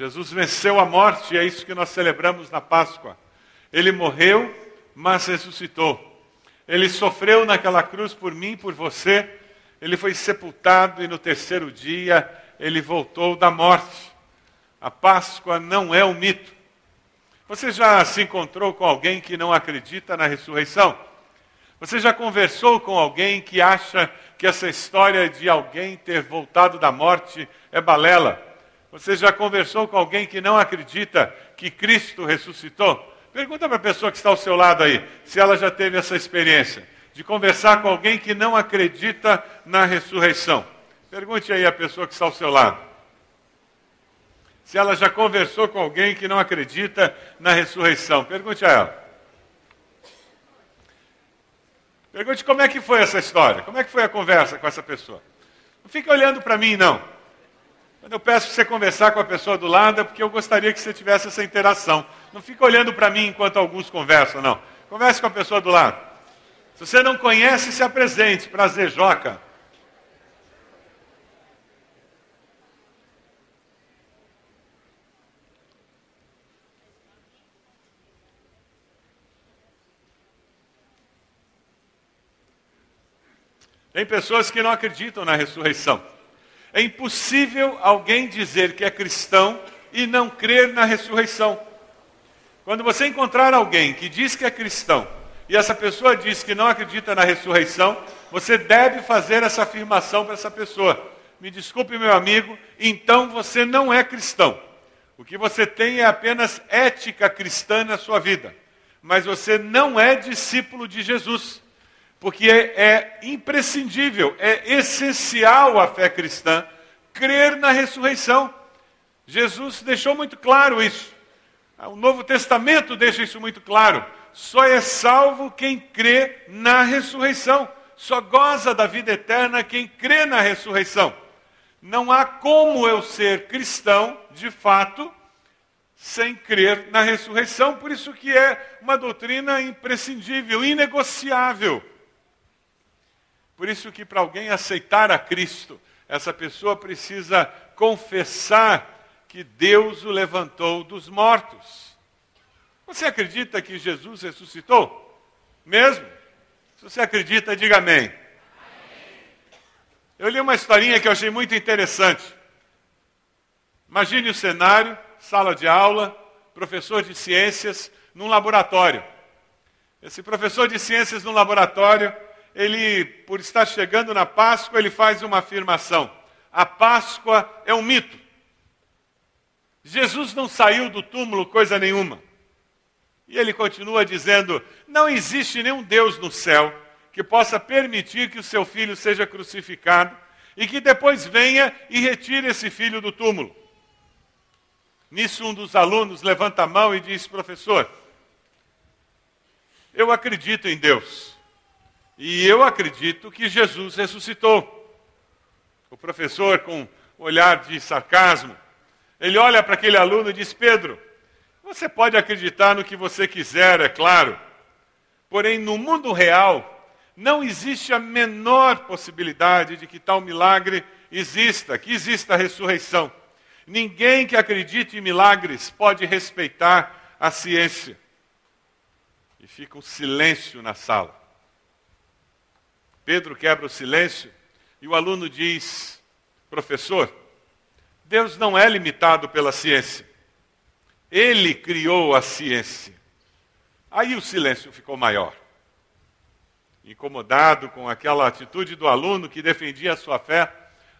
Jesus venceu a morte, e é isso que nós celebramos na Páscoa. Ele morreu, mas ressuscitou. Ele sofreu naquela cruz por mim, por você. Ele foi sepultado e no terceiro dia ele voltou da morte. A Páscoa não é um mito. Você já se encontrou com alguém que não acredita na ressurreição? Você já conversou com alguém que acha que essa história de alguém ter voltado da morte é balela? Você já conversou com alguém que não acredita que Cristo ressuscitou? Pergunta para a pessoa que está ao seu lado aí, se ela já teve essa experiência de conversar com alguém que não acredita na ressurreição. Pergunte aí a pessoa que está ao seu lado. Se ela já conversou com alguém que não acredita na ressurreição. Pergunte a ela. Pergunte como é que foi essa história, como é que foi a conversa com essa pessoa. Não fique olhando para mim, não. Quando eu peço para você conversar com a pessoa do lado, é porque eu gostaria que você tivesse essa interação. Não fique olhando para mim enquanto alguns conversam, não. Converse com a pessoa do lado. Se você não conhece, se apresente. Prazer, Joca. Tem pessoas que não acreditam na ressurreição. É impossível alguém dizer que é cristão e não crer na ressurreição. Quando você encontrar alguém que diz que é cristão e essa pessoa diz que não acredita na ressurreição, você deve fazer essa afirmação para essa pessoa. Me desculpe, meu amigo, então você não é cristão. O que você tem é apenas ética cristã na sua vida. Mas você não é discípulo de Jesus. Porque é, é imprescindível, é essencial a fé cristã crer na ressurreição. Jesus deixou muito claro isso. O Novo Testamento deixa isso muito claro. Só é salvo quem crê na ressurreição. Só goza da vida eterna quem crê na ressurreição. Não há como eu ser cristão, de fato, sem crer na ressurreição. Por isso que é uma doutrina imprescindível, inegociável. Por isso que para alguém aceitar a Cristo, essa pessoa precisa confessar que Deus o levantou dos mortos. Você acredita que Jesus ressuscitou? Mesmo? Se você acredita, diga amém. Eu li uma historinha que eu achei muito interessante. Imagine o cenário, sala de aula, professor de ciências num laboratório. Esse professor de ciências no laboratório ele, por estar chegando na Páscoa, ele faz uma afirmação: a Páscoa é um mito. Jesus não saiu do túmulo coisa nenhuma. E ele continua dizendo: não existe nenhum Deus no céu que possa permitir que o seu filho seja crucificado e que depois venha e retire esse filho do túmulo. Nisso, um dos alunos levanta a mão e diz: professor, eu acredito em Deus. E eu acredito que Jesus ressuscitou. O professor, com um olhar de sarcasmo, ele olha para aquele aluno e diz: Pedro, você pode acreditar no que você quiser, é claro. Porém, no mundo real, não existe a menor possibilidade de que tal milagre exista, que exista a ressurreição. Ninguém que acredite em milagres pode respeitar a ciência. E fica um silêncio na sala. Pedro quebra o silêncio e o aluno diz: Professor, Deus não é limitado pela ciência. Ele criou a ciência. Aí o silêncio ficou maior. Incomodado com aquela atitude do aluno que defendia a sua fé,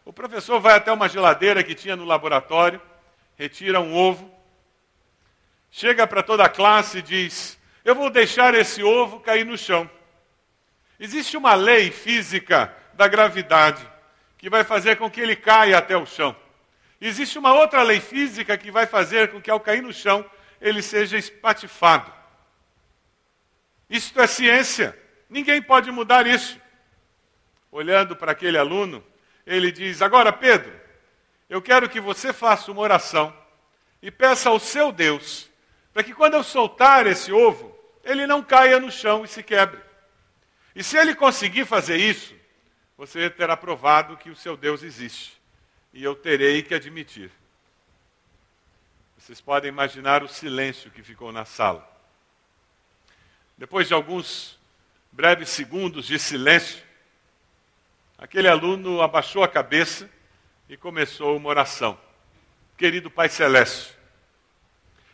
o professor vai até uma geladeira que tinha no laboratório, retira um ovo, chega para toda a classe e diz: Eu vou deixar esse ovo cair no chão. Existe uma lei física da gravidade que vai fazer com que ele caia até o chão. Existe uma outra lei física que vai fazer com que ao cair no chão ele seja espatifado. Isto é ciência. Ninguém pode mudar isso. Olhando para aquele aluno, ele diz: Agora, Pedro, eu quero que você faça uma oração e peça ao seu Deus para que quando eu soltar esse ovo, ele não caia no chão e se quebre. E se ele conseguir fazer isso, você terá provado que o seu Deus existe. E eu terei que admitir. Vocês podem imaginar o silêncio que ficou na sala. Depois de alguns breves segundos de silêncio, aquele aluno abaixou a cabeça e começou uma oração. Querido Pai Celeste,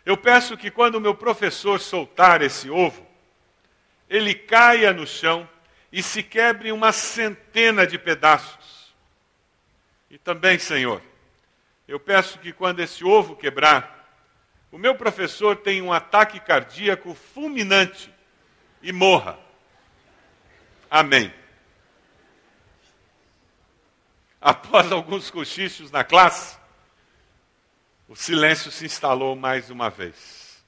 eu peço que quando o meu professor soltar esse ovo, ele caia no chão e se quebre uma centena de pedaços. E também, Senhor, eu peço que quando esse ovo quebrar, o meu professor tenha um ataque cardíaco fulminante e morra. Amém. Após alguns cochichos na classe, o silêncio se instalou mais uma vez.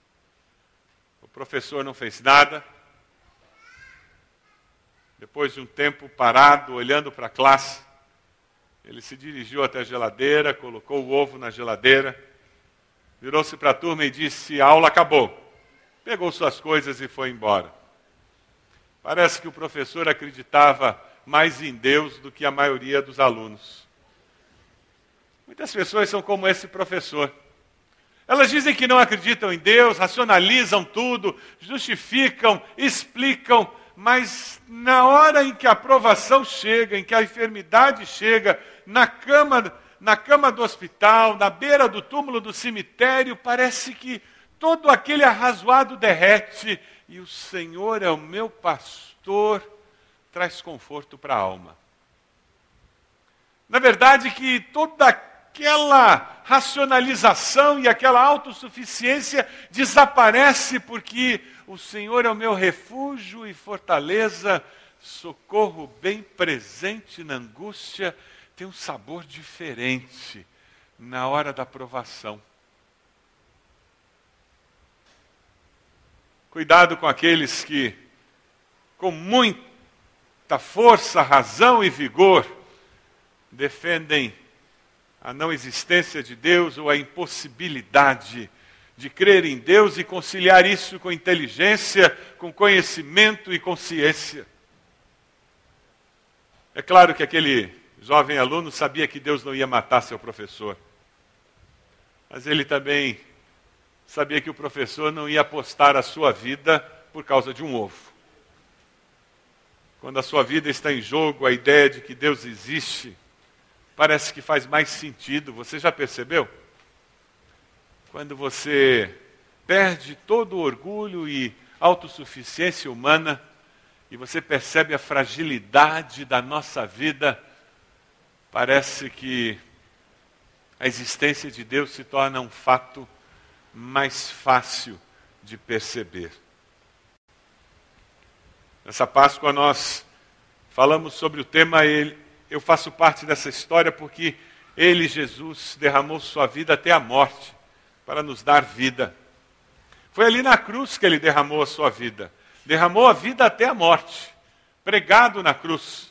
O professor não fez nada. Depois de um tempo parado, olhando para a classe, ele se dirigiu até a geladeira, colocou o ovo na geladeira, virou-se para a turma e disse: A aula acabou. Pegou suas coisas e foi embora. Parece que o professor acreditava mais em Deus do que a maioria dos alunos. Muitas pessoas são como esse professor. Elas dizem que não acreditam em Deus, racionalizam tudo, justificam, explicam, mas na hora em que a aprovação chega, em que a enfermidade chega, na cama, na cama do hospital, na beira do túmulo do cemitério, parece que todo aquele arrazoado derrete e o Senhor é o meu pastor, traz conforto para a alma. Na verdade, que toda aquela racionalização e aquela autossuficiência desaparece porque o Senhor é o meu refúgio e fortaleza, socorro bem presente na angústia, tem um sabor diferente na hora da provação. Cuidado com aqueles que, com muita força, razão e vigor, defendem a não existência de Deus ou a impossibilidade de crer em Deus e conciliar isso com inteligência, com conhecimento e consciência. É claro que aquele jovem aluno sabia que Deus não ia matar seu professor, mas ele também sabia que o professor não ia apostar a sua vida por causa de um ovo. Quando a sua vida está em jogo, a ideia de que Deus existe parece que faz mais sentido. Você já percebeu? Quando você perde todo o orgulho e autossuficiência humana e você percebe a fragilidade da nossa vida, parece que a existência de Deus se torna um fato mais fácil de perceber. Nessa Páscoa nós falamos sobre o tema ele, eu faço parte dessa história porque ele, Jesus, derramou sua vida até a morte para nos dar vida. Foi ali na cruz que ele derramou a sua vida. Derramou a vida até a morte, pregado na cruz.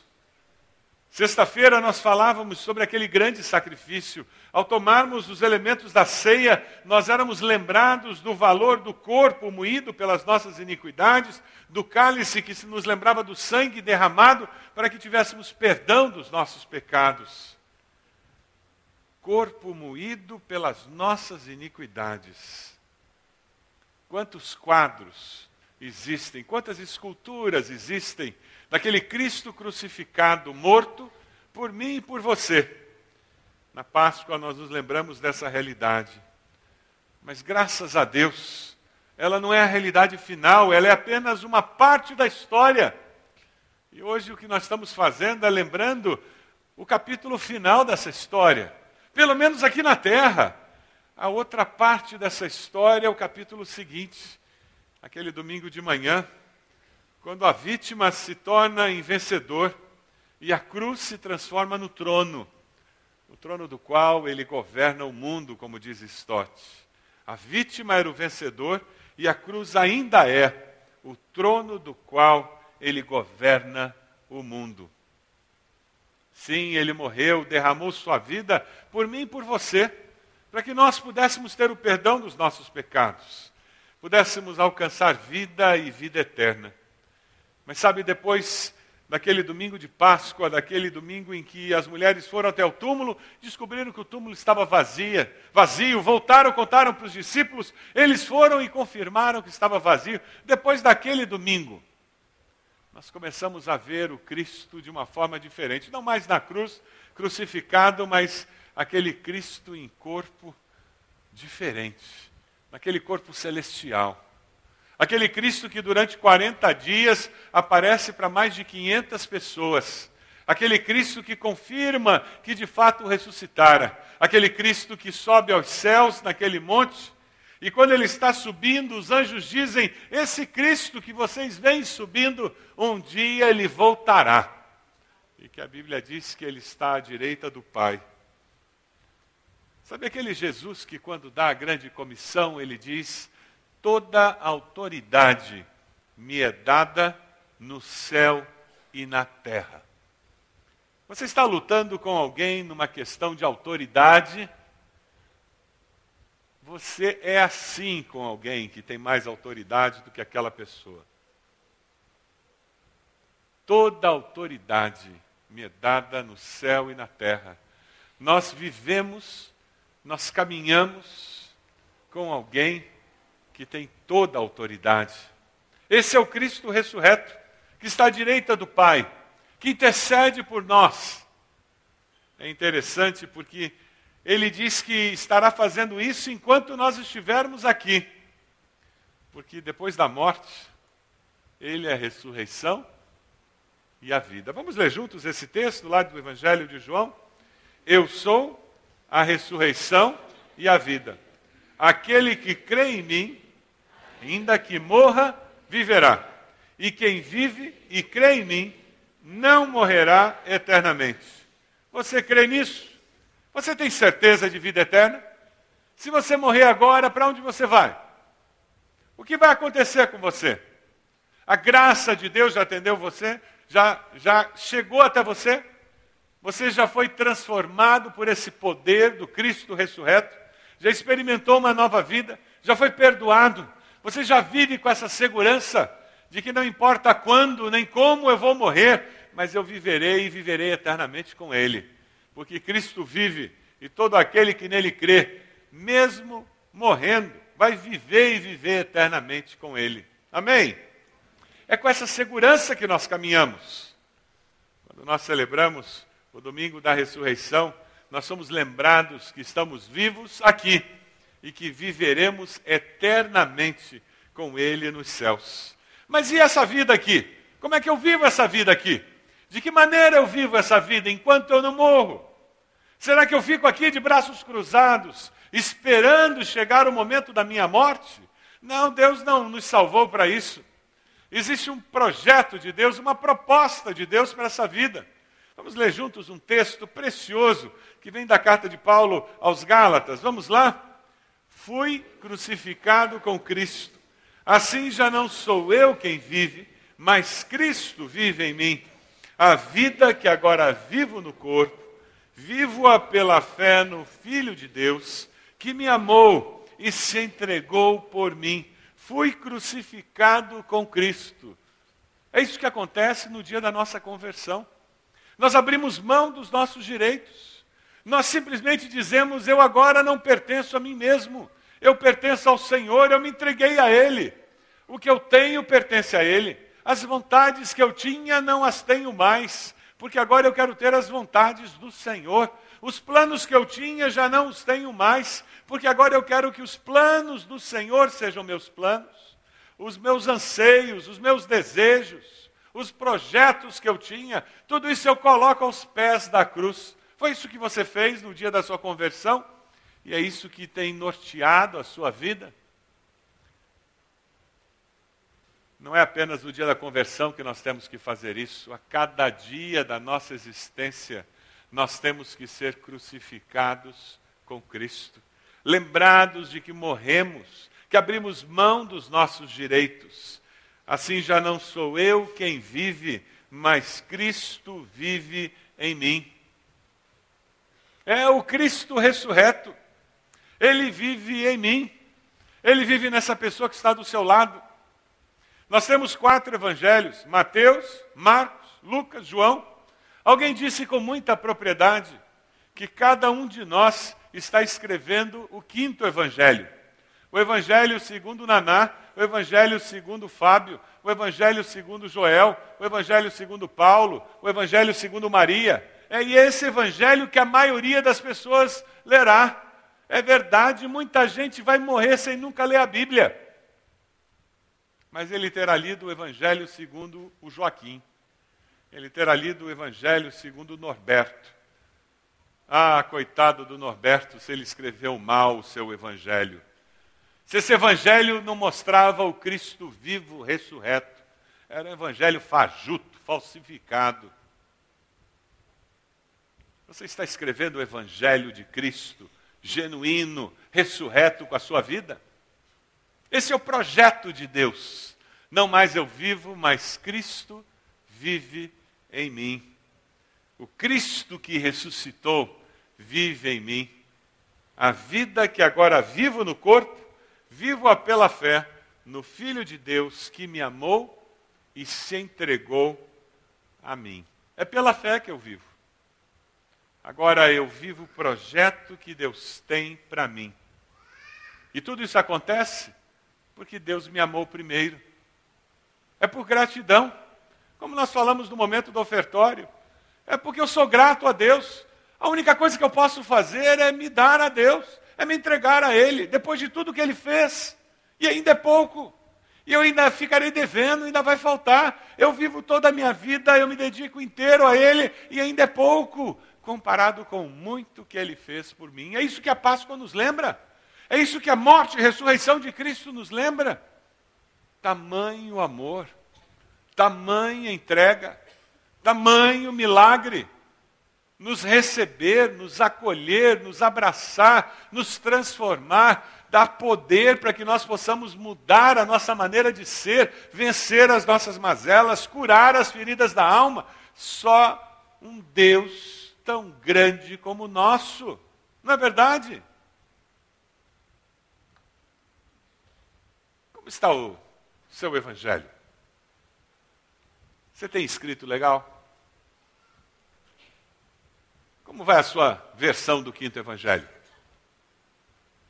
Sexta-feira nós falávamos sobre aquele grande sacrifício. Ao tomarmos os elementos da ceia, nós éramos lembrados do valor do corpo moído pelas nossas iniquidades, do cálice que nos lembrava do sangue derramado para que tivéssemos perdão dos nossos pecados. Corpo moído pelas nossas iniquidades. Quantos quadros existem, quantas esculturas existem daquele Cristo crucificado, morto por mim e por você. Na Páscoa nós nos lembramos dessa realidade. Mas graças a Deus, ela não é a realidade final, ela é apenas uma parte da história. E hoje o que nós estamos fazendo é lembrando o capítulo final dessa história, pelo menos aqui na terra. A outra parte dessa história é o capítulo seguinte, aquele domingo de manhã, quando a vítima se torna em vencedor e a cruz se transforma no trono, o trono do qual ele governa o mundo, como diz Stott. A vítima era o vencedor e a cruz ainda é o trono do qual ele governa o mundo. Sim, ele morreu, derramou sua vida por mim e por você, para que nós pudéssemos ter o perdão dos nossos pecados, pudéssemos alcançar vida e vida eterna. Mas sabe, depois daquele domingo de Páscoa, daquele domingo em que as mulheres foram até o túmulo, descobriram que o túmulo estava vazia, vazio, voltaram, contaram para os discípulos, eles foram e confirmaram que estava vazio. Depois daquele domingo, nós começamos a ver o Cristo de uma forma diferente, não mais na cruz, crucificado, mas aquele Cristo em corpo diferente, naquele corpo celestial. Aquele Cristo que durante 40 dias aparece para mais de 500 pessoas. Aquele Cristo que confirma que de fato ressuscitara. Aquele Cristo que sobe aos céus naquele monte. E quando ele está subindo, os anjos dizem: Esse Cristo que vocês veem subindo, um dia ele voltará. E que a Bíblia diz que ele está à direita do Pai. Sabe aquele Jesus que, quando dá a grande comissão, ele diz: toda autoridade me é dada no céu e na terra. Você está lutando com alguém numa questão de autoridade? Você é assim com alguém que tem mais autoridade do que aquela pessoa. Toda autoridade me é dada no céu e na terra. Nós vivemos, nós caminhamos com alguém que tem toda a autoridade. Esse é o Cristo ressurreto, que está à direita do Pai, que intercede por nós. É interessante porque ele diz que estará fazendo isso enquanto nós estivermos aqui. Porque depois da morte, ele é a ressurreição e a vida. Vamos ler juntos esse texto lá do Evangelho de João? Eu sou a ressurreição e a vida. Aquele que crê em mim, ainda que morra, viverá. E quem vive e crê em mim, não morrerá eternamente. Você crê nisso? Você tem certeza de vida eterna? Se você morrer agora, para onde você vai? O que vai acontecer com você? A graça de Deus já atendeu você? Já, já chegou até você? Você já foi transformado por esse poder do Cristo ressurreto? Já experimentou uma nova vida? Já foi perdoado? Você já vive com essa segurança de que não importa quando nem como eu vou morrer, mas eu viverei e viverei eternamente com Ele. Porque Cristo vive e todo aquele que nele crê, mesmo morrendo, vai viver e viver eternamente com Ele. Amém? É com essa segurança que nós caminhamos. Quando nós celebramos o domingo da ressurreição, nós somos lembrados que estamos vivos aqui e que viveremos eternamente com Ele nos céus. Mas e essa vida aqui? Como é que eu vivo essa vida aqui? De que maneira eu vivo essa vida enquanto eu não morro? Será que eu fico aqui de braços cruzados, esperando chegar o momento da minha morte? Não, Deus não nos salvou para isso. Existe um projeto de Deus, uma proposta de Deus para essa vida. Vamos ler juntos um texto precioso que vem da carta de Paulo aos Gálatas. Vamos lá? fui crucificado com Cristo. Assim já não sou eu quem vive, mas Cristo vive em mim. A vida que agora vivo no corpo, vivo-a pela fé no Filho de Deus, que me amou e se entregou por mim. Fui crucificado com Cristo. É isso que acontece no dia da nossa conversão. Nós abrimos mão dos nossos direitos. Nós simplesmente dizemos: Eu agora não pertenço a mim mesmo. Eu pertenço ao Senhor, eu me entreguei a Ele. O que eu tenho pertence a Ele. As vontades que eu tinha não as tenho mais, porque agora eu quero ter as vontades do Senhor. Os planos que eu tinha já não os tenho mais, porque agora eu quero que os planos do Senhor sejam meus planos. Os meus anseios, os meus desejos, os projetos que eu tinha, tudo isso eu coloco aos pés da cruz. Foi isso que você fez no dia da sua conversão? E é isso que tem norteado a sua vida. Não é apenas no dia da conversão que nós temos que fazer isso, a cada dia da nossa existência, nós temos que ser crucificados com Cristo, lembrados de que morremos, que abrimos mão dos nossos direitos. Assim já não sou eu quem vive, mas Cristo vive em mim. É o Cristo ressurreto. Ele vive em mim. Ele vive nessa pessoa que está do seu lado. Nós temos quatro evangelhos: Mateus, Marcos, Lucas, João. Alguém disse com muita propriedade que cada um de nós está escrevendo o quinto evangelho. O evangelho segundo Naná, o evangelho segundo Fábio, o evangelho segundo Joel, o evangelho segundo Paulo, o evangelho segundo Maria. É esse evangelho que a maioria das pessoas lerá. É verdade, muita gente vai morrer sem nunca ler a Bíblia. Mas ele terá lido o evangelho segundo o Joaquim. Ele terá lido o evangelho segundo o Norberto. Ah, coitado do Norberto, se ele escreveu mal o seu evangelho. Se esse evangelho não mostrava o Cristo vivo, ressurreto, era um evangelho fajuto, falsificado. Você está escrevendo o evangelho de Cristo, genuíno, ressurreto com a sua vida? Esse é o projeto de Deus. Não mais eu vivo, mas Cristo vive em mim. O Cristo que ressuscitou vive em mim. A vida que agora vivo no corpo, vivo-a pela fé no Filho de Deus que me amou e se entregou a mim. É pela fé que eu vivo. Agora eu vivo o projeto que Deus tem para mim. E tudo isso acontece porque Deus me amou primeiro. É por gratidão. Como nós falamos no momento do ofertório. É porque eu sou grato a Deus. A única coisa que eu posso fazer é me dar a Deus é me entregar a Ele, depois de tudo que Ele fez. E ainda é pouco. E eu ainda ficarei devendo, ainda vai faltar. Eu vivo toda a minha vida, eu me dedico inteiro a Ele, e ainda é pouco, comparado com muito que Ele fez por mim. É isso que a Páscoa nos lembra. É isso que a morte e ressurreição de Cristo nos lembra. Tamanho amor, tamanha entrega, tamanho milagre nos receber, nos acolher, nos abraçar, nos transformar, dar poder para que nós possamos mudar a nossa maneira de ser, vencer as nossas mazelas, curar as feridas da alma. Só um Deus tão grande como o nosso. Não é verdade? Está o seu evangelho? Você tem escrito legal? Como vai a sua versão do quinto evangelho?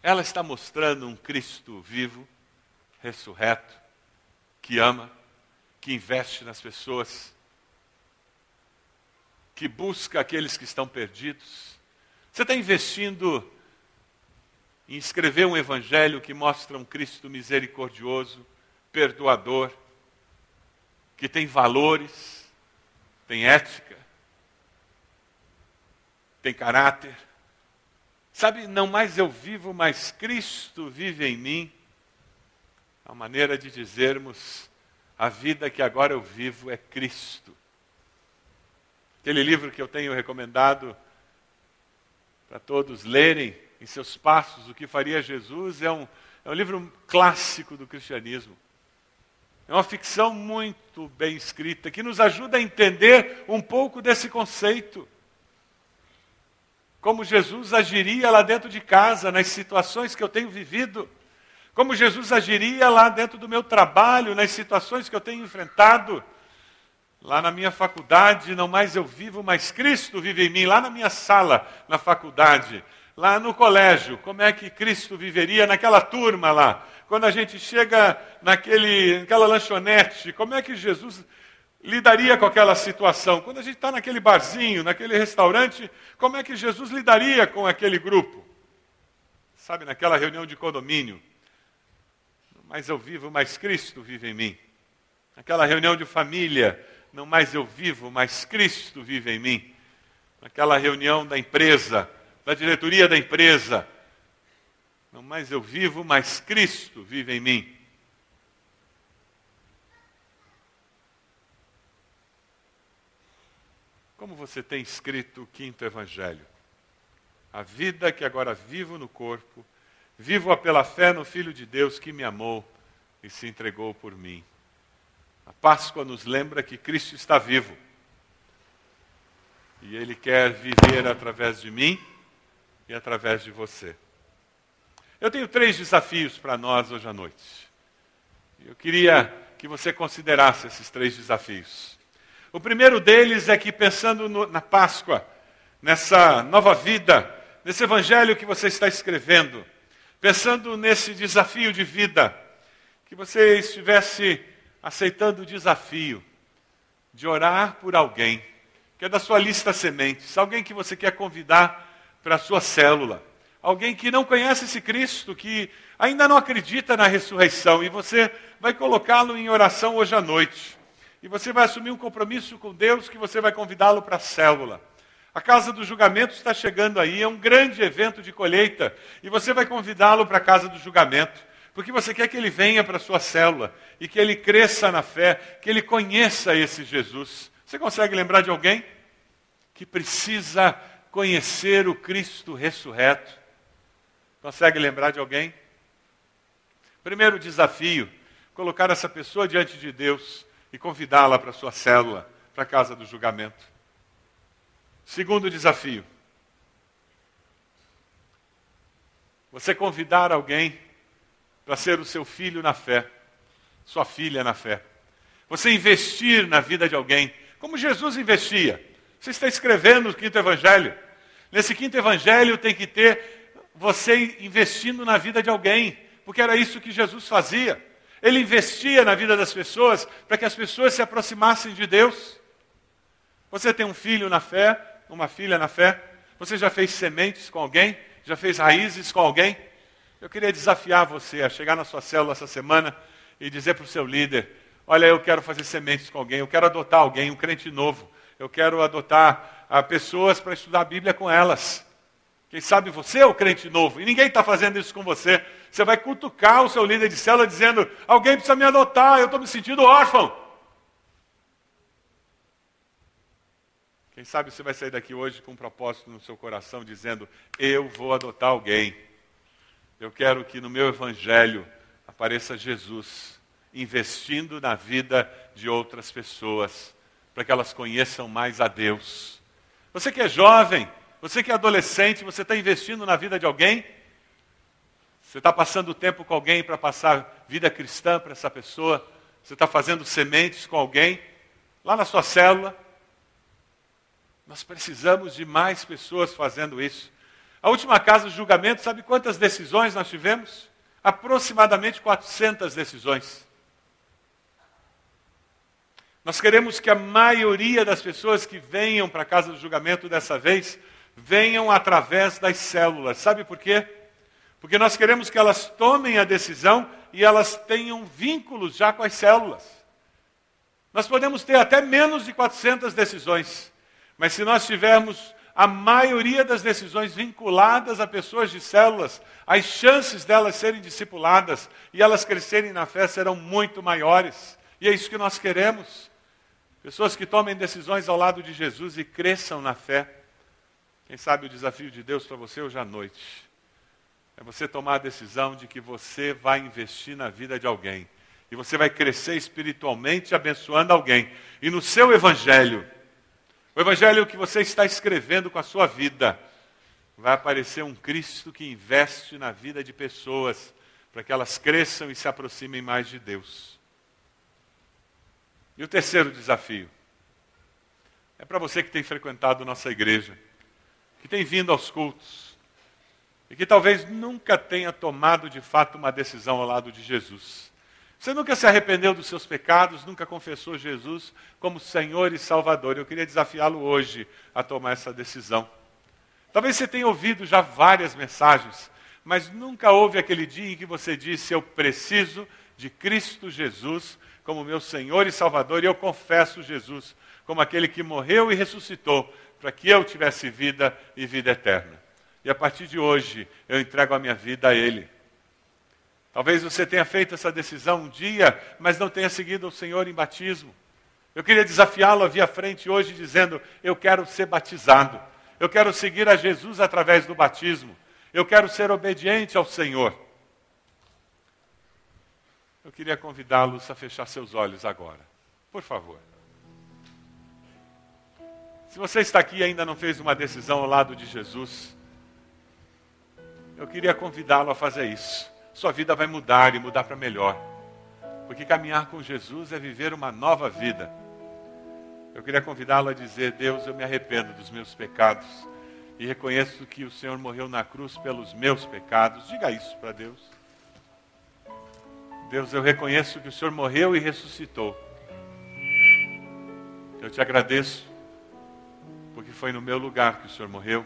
Ela está mostrando um Cristo vivo, ressurreto, que ama, que investe nas pessoas, que busca aqueles que estão perdidos. Você está investindo em escrever um evangelho que mostra um Cristo misericordioso, perdoador, que tem valores, tem ética, tem caráter. Sabe, não mais eu vivo, mas Cristo vive em mim. A maneira de dizermos, a vida que agora eu vivo é Cristo. Aquele livro que eu tenho recomendado para todos lerem em seus passos, O que faria Jesus, é um, é um livro clássico do cristianismo. É uma ficção muito bem escrita, que nos ajuda a entender um pouco desse conceito como Jesus agiria lá dentro de casa, nas situações que eu tenho vivido, como Jesus agiria lá dentro do meu trabalho, nas situações que eu tenho enfrentado. Lá na minha faculdade, não mais eu vivo, mas Cristo vive em mim. Lá na minha sala, na faculdade, lá no colégio, como é que Cristo viveria naquela turma lá? Quando a gente chega naquele, naquela lanchonete, como é que Jesus lidaria com aquela situação? Quando a gente está naquele barzinho, naquele restaurante, como é que Jesus lidaria com aquele grupo? Sabe, naquela reunião de condomínio. Mas eu vivo, mas Cristo vive em mim. Naquela reunião de família, não mais eu vivo, mas Cristo vive em mim. Naquela reunião da empresa, da diretoria da empresa, não mais eu vivo, mas Cristo vive em mim. Como você tem escrito o quinto evangelho? A vida que agora vivo no corpo, vivo-a pela fé no Filho de Deus que me amou e se entregou por mim. A Páscoa nos lembra que Cristo está vivo. E Ele quer viver através de mim e através de você. Eu tenho três desafios para nós hoje à noite. Eu queria que você considerasse esses três desafios. O primeiro deles é que, pensando no, na Páscoa, nessa nova vida, nesse evangelho que você está escrevendo, pensando nesse desafio de vida, que você estivesse aceitando o desafio de orar por alguém, que é da sua lista sementes, alguém que você quer convidar para a sua célula, alguém que não conhece esse Cristo, que ainda não acredita na ressurreição, e você vai colocá-lo em oração hoje à noite. E você vai assumir um compromisso com Deus que você vai convidá-lo para a célula. A casa do julgamento está chegando aí, é um grande evento de colheita, e você vai convidá-lo para a casa do julgamento, porque você quer que ele venha para a sua célula e que ele cresça na fé, que ele conheça esse Jesus. Você consegue lembrar de alguém que precisa conhecer o Cristo ressurreto? Consegue lembrar de alguém? Primeiro desafio: colocar essa pessoa diante de Deus e convidá-la para sua célula, para a casa do julgamento. Segundo desafio: você convidar alguém para ser o seu filho na fé, sua filha na fé. Você investir na vida de alguém, como Jesus investia. Você está escrevendo o quinto evangelho. Nesse quinto evangelho tem que ter você investindo na vida de alguém, porque era isso que Jesus fazia. Ele investia na vida das pessoas para que as pessoas se aproximassem de Deus. Você tem um filho na fé, uma filha na fé? Você já fez sementes com alguém? Já fez raízes com alguém? Eu queria desafiar você a chegar na sua célula essa semana e dizer para o seu líder: Olha, eu quero fazer sementes com alguém, eu quero adotar alguém, um crente novo, eu quero adotar ah, pessoas para estudar a Bíblia com elas. Quem sabe você é o crente novo e ninguém está fazendo isso com você. Você vai cutucar o seu líder de célula dizendo: Alguém precisa me adotar, eu estou me sentindo órfão. Quem sabe você vai sair daqui hoje com um propósito no seu coração dizendo: Eu vou adotar alguém. Eu quero que no meu evangelho apareça Jesus investindo na vida de outras pessoas, para que elas conheçam mais a Deus. Você que é jovem, você que é adolescente, você está investindo na vida de alguém? Você está passando tempo com alguém para passar vida cristã para essa pessoa? Você está fazendo sementes com alguém? Lá na sua célula? Nós precisamos de mais pessoas fazendo isso. A última casa de julgamento, sabe quantas decisões nós tivemos? Aproximadamente 400 decisões. Nós queremos que a maioria das pessoas que venham para a casa do julgamento dessa vez venham através das células. Sabe por quê? Porque nós queremos que elas tomem a decisão e elas tenham vínculos já com as células. Nós podemos ter até menos de 400 decisões, mas se nós tivermos a maioria das decisões vinculadas a pessoas de células, as chances delas serem discipuladas e elas crescerem na fé serão muito maiores. E é isso que nós queremos. Pessoas que tomem decisões ao lado de Jesus e cresçam na fé. Quem sabe o desafio de Deus para você hoje à noite é você tomar a decisão de que você vai investir na vida de alguém. E você vai crescer espiritualmente abençoando alguém. E no seu evangelho, o evangelho que você está escrevendo com a sua vida, vai aparecer um Cristo que investe na vida de pessoas para que elas cresçam e se aproximem mais de Deus. E o terceiro desafio é para você que tem frequentado nossa igreja que tem vindo aos cultos e que talvez nunca tenha tomado de fato uma decisão ao lado de Jesus. Você nunca se arrependeu dos seus pecados, nunca confessou Jesus como Senhor e Salvador. Eu queria desafiá-lo hoje a tomar essa decisão. Talvez você tenha ouvido já várias mensagens, mas nunca houve aquele dia em que você disse: Eu preciso de Cristo Jesus como meu Senhor e Salvador, e eu confesso Jesus como aquele que morreu e ressuscitou para que eu tivesse vida e vida eterna. E a partir de hoje eu entrego a minha vida a Ele. Talvez você tenha feito essa decisão um dia, mas não tenha seguido o Senhor em batismo. Eu queria desafiá-lo a vir à frente hoje dizendo: Eu quero ser batizado. Eu quero seguir a Jesus através do batismo. Eu quero ser obediente ao Senhor. Eu queria convidá-los a fechar seus olhos agora. Por favor. Se você está aqui e ainda não fez uma decisão ao lado de Jesus, eu queria convidá-lo a fazer isso. Sua vida vai mudar e mudar para melhor. Porque caminhar com Jesus é viver uma nova vida. Eu queria convidá-lo a dizer: Deus, eu me arrependo dos meus pecados e reconheço que o Senhor morreu na cruz pelos meus pecados. Diga isso para Deus. Deus, eu reconheço que o Senhor morreu e ressuscitou. Eu te agradeço, porque foi no meu lugar que o Senhor morreu.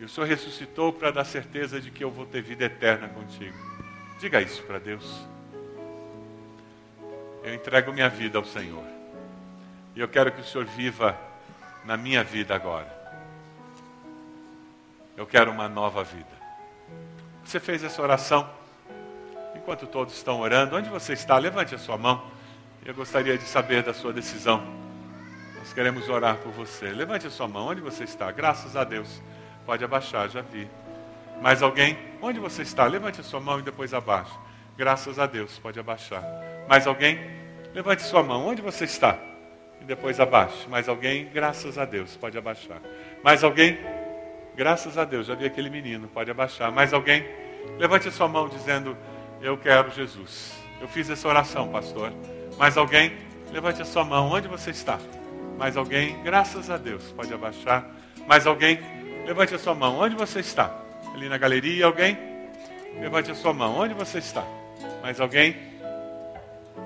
E o Senhor ressuscitou para dar certeza de que eu vou ter vida eterna contigo. Diga isso para Deus. Eu entrego minha vida ao Senhor. E eu quero que o Senhor viva na minha vida agora. Eu quero uma nova vida. Você fez essa oração? Enquanto todos estão orando, onde você está? Levante a sua mão. Eu gostaria de saber da sua decisão. Nós queremos orar por você. Levante a sua mão. Onde você está? Graças a Deus. Pode abaixar, já vi. Mais alguém? Onde você está? Levante a sua mão e depois abaixe. Graças a Deus. Pode abaixar. Mais alguém? Levante sua mão. Onde você está? E depois abaixe. Mais alguém? Graças a Deus. Pode abaixar. Mais alguém? Graças a Deus, já vi aquele menino, pode abaixar. Mais alguém? Levante a sua mão dizendo: Eu quero Jesus. Eu fiz essa oração, pastor. Mais alguém? Levante a sua mão. Onde você está? Mais alguém? Graças a Deus, pode abaixar. Mais alguém? Levante a sua mão. Onde você está? Ali na galeria, alguém? Levante a sua mão. Onde você está? Mais alguém?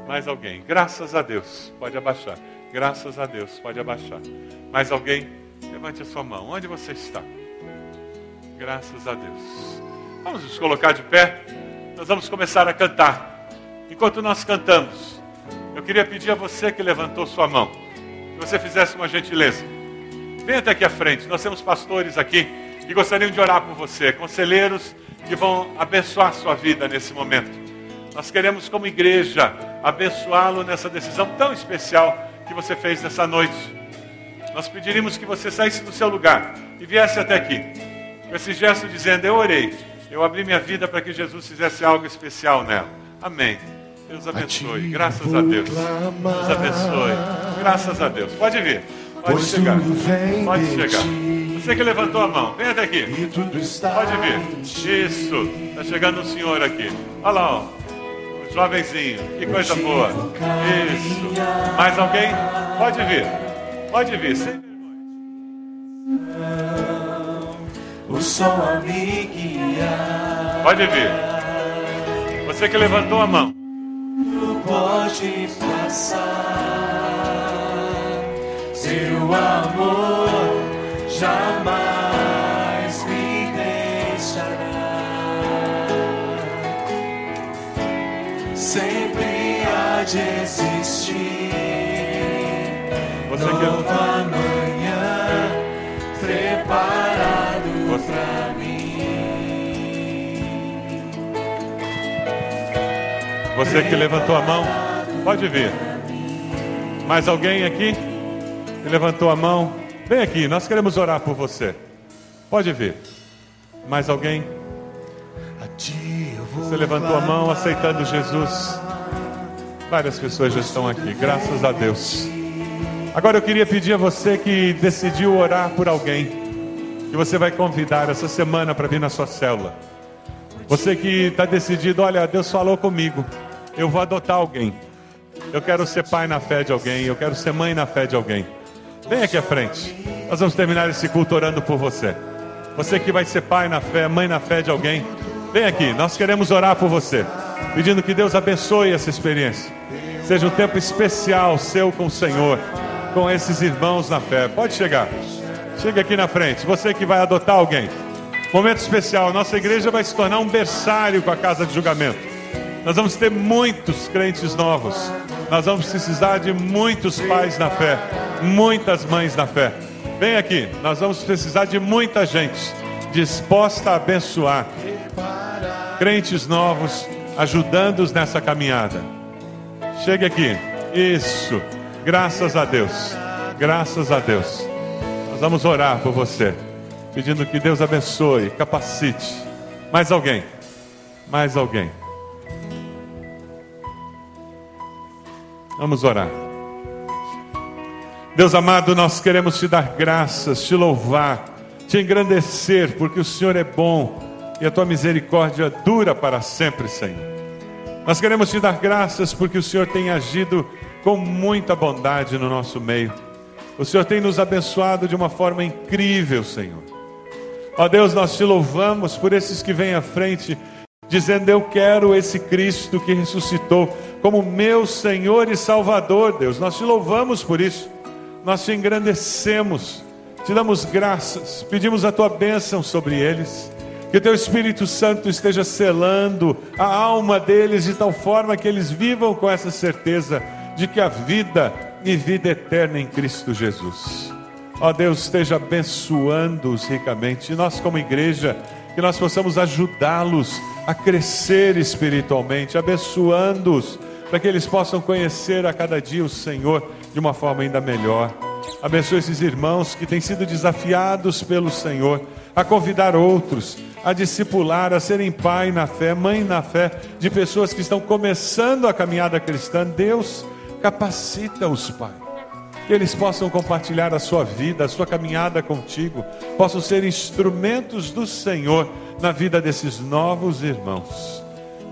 Mais alguém? Graças a Deus, pode abaixar. Graças a Deus, pode abaixar. Mais alguém? Levante a sua mão. Onde você está? Graças a Deus. Vamos nos colocar de pé. Nós vamos começar a cantar. Enquanto nós cantamos, eu queria pedir a você que levantou sua mão, que você fizesse uma gentileza. Venha até aqui à frente. Nós temos pastores aqui que gostariam de orar por você, conselheiros que vão abençoar sua vida nesse momento. Nós queremos, como igreja, abençoá-lo nessa decisão tão especial que você fez nessa noite. Nós pediríamos que você saísse do seu lugar e viesse até aqui com esse gesto dizendo: Eu orei, eu abri minha vida para que Jesus fizesse algo especial nela. Amém. Deus abençoe. Graças a Deus. Deus abençoe. Graças a Deus. Pode vir. Pode chegar. Pode chegar. Você que levantou a mão, vem até aqui. Pode vir. Isso. Está chegando um senhor aqui. Olha lá, ó. Um jovenzinho. Que coisa boa. Isso. Mais alguém? Pode vir. Pode vir. Sem o sol a me guiar. Pode vir. Você que levantou a mão. Pode passar, seu amor jamais me deixará. Sempre há de existir. Você que nova Você que levantou a mão, pode vir. Mais alguém aqui que levantou a mão? Vem aqui, nós queremos orar por você. Pode vir. Mais alguém? Você levantou a mão aceitando Jesus. Várias pessoas já estão aqui, graças a Deus. Agora eu queria pedir a você que decidiu orar por alguém, que você vai convidar essa semana para vir na sua célula. Você que está decidido, olha, Deus falou comigo, eu vou adotar alguém. Eu quero ser pai na fé de alguém, eu quero ser mãe na fé de alguém. Vem aqui à frente. Nós vamos terminar esse culto orando por você. Você que vai ser pai na fé, mãe na fé de alguém, vem aqui. Nós queremos orar por você, pedindo que Deus abençoe essa experiência. Seja um tempo especial seu com o Senhor, com esses irmãos na fé. Pode chegar. Chega aqui na frente. Você que vai adotar alguém. Momento especial. Nossa igreja vai se tornar um berçário com a casa de julgamento. Nós vamos ter muitos crentes novos. Nós vamos precisar de muitos pais na fé, muitas mães na fé. Vem aqui, nós vamos precisar de muita gente disposta a abençoar. Crentes novos, ajudando-os nessa caminhada. Chegue aqui. Isso. Graças a Deus. Graças a Deus. Nós vamos orar por você, pedindo que Deus abençoe, capacite. Mais alguém? Mais alguém? Vamos orar. Deus amado, nós queremos te dar graças, te louvar, te engrandecer, porque o Senhor é bom e a tua misericórdia dura para sempre, Senhor. Nós queremos te dar graças porque o Senhor tem agido com muita bondade no nosso meio. O Senhor tem nos abençoado de uma forma incrível, Senhor. Ó Deus, nós te louvamos por esses que vêm à frente, dizendo: Eu quero esse Cristo que ressuscitou como meu Senhor e Salvador, Deus. Nós te louvamos por isso, nós te engrandecemos, te damos graças, pedimos a tua bênção sobre eles. Que o teu Espírito Santo esteja selando a alma deles de tal forma que eles vivam com essa certeza de que a vida e vida eterna em Cristo Jesus. Ó Deus, esteja abençoando-os ricamente. E nós, como igreja, que nós possamos ajudá-los a crescer espiritualmente, abençoando-os, para que eles possam conhecer a cada dia o Senhor de uma forma ainda melhor. Abençoe esses irmãos que têm sido desafiados pelo Senhor a convidar outros, a discipular, a serem pai na fé, mãe na fé, de pessoas que estão começando a caminhada cristã. Deus capacita-os, Pai. Que eles possam compartilhar a sua vida, a sua caminhada contigo, possam ser instrumentos do Senhor na vida desses novos irmãos.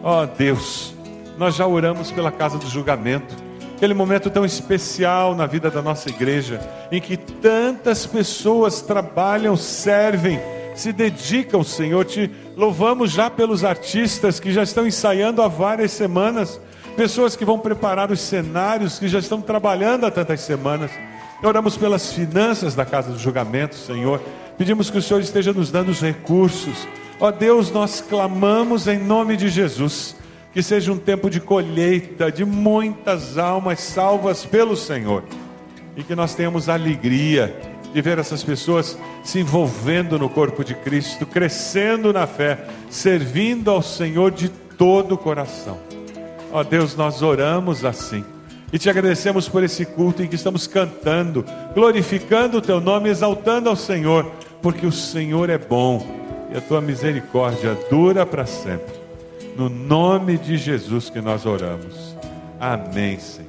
Ó oh, Deus, nós já oramos pela casa do julgamento, aquele momento tão especial na vida da nossa igreja, em que tantas pessoas trabalham, servem, se dedicam, Senhor. Te louvamos já pelos artistas que já estão ensaiando há várias semanas, pessoas que vão preparar os cenários, que já estão trabalhando há tantas semanas. Oramos pelas finanças da casa do julgamento, Senhor. Pedimos que o Senhor esteja nos dando os recursos. Ó Deus, nós clamamos em nome de Jesus. Que seja um tempo de colheita de muitas almas salvas pelo Senhor. E que nós tenhamos alegria de ver essas pessoas se envolvendo no corpo de Cristo, crescendo na fé, servindo ao Senhor de todo o coração. Ó Deus, nós oramos assim. E te agradecemos por esse culto em que estamos cantando, glorificando o teu nome, exaltando ao Senhor, porque o Senhor é bom e a tua misericórdia dura para sempre. No nome de Jesus que nós oramos. Amém, Senhor.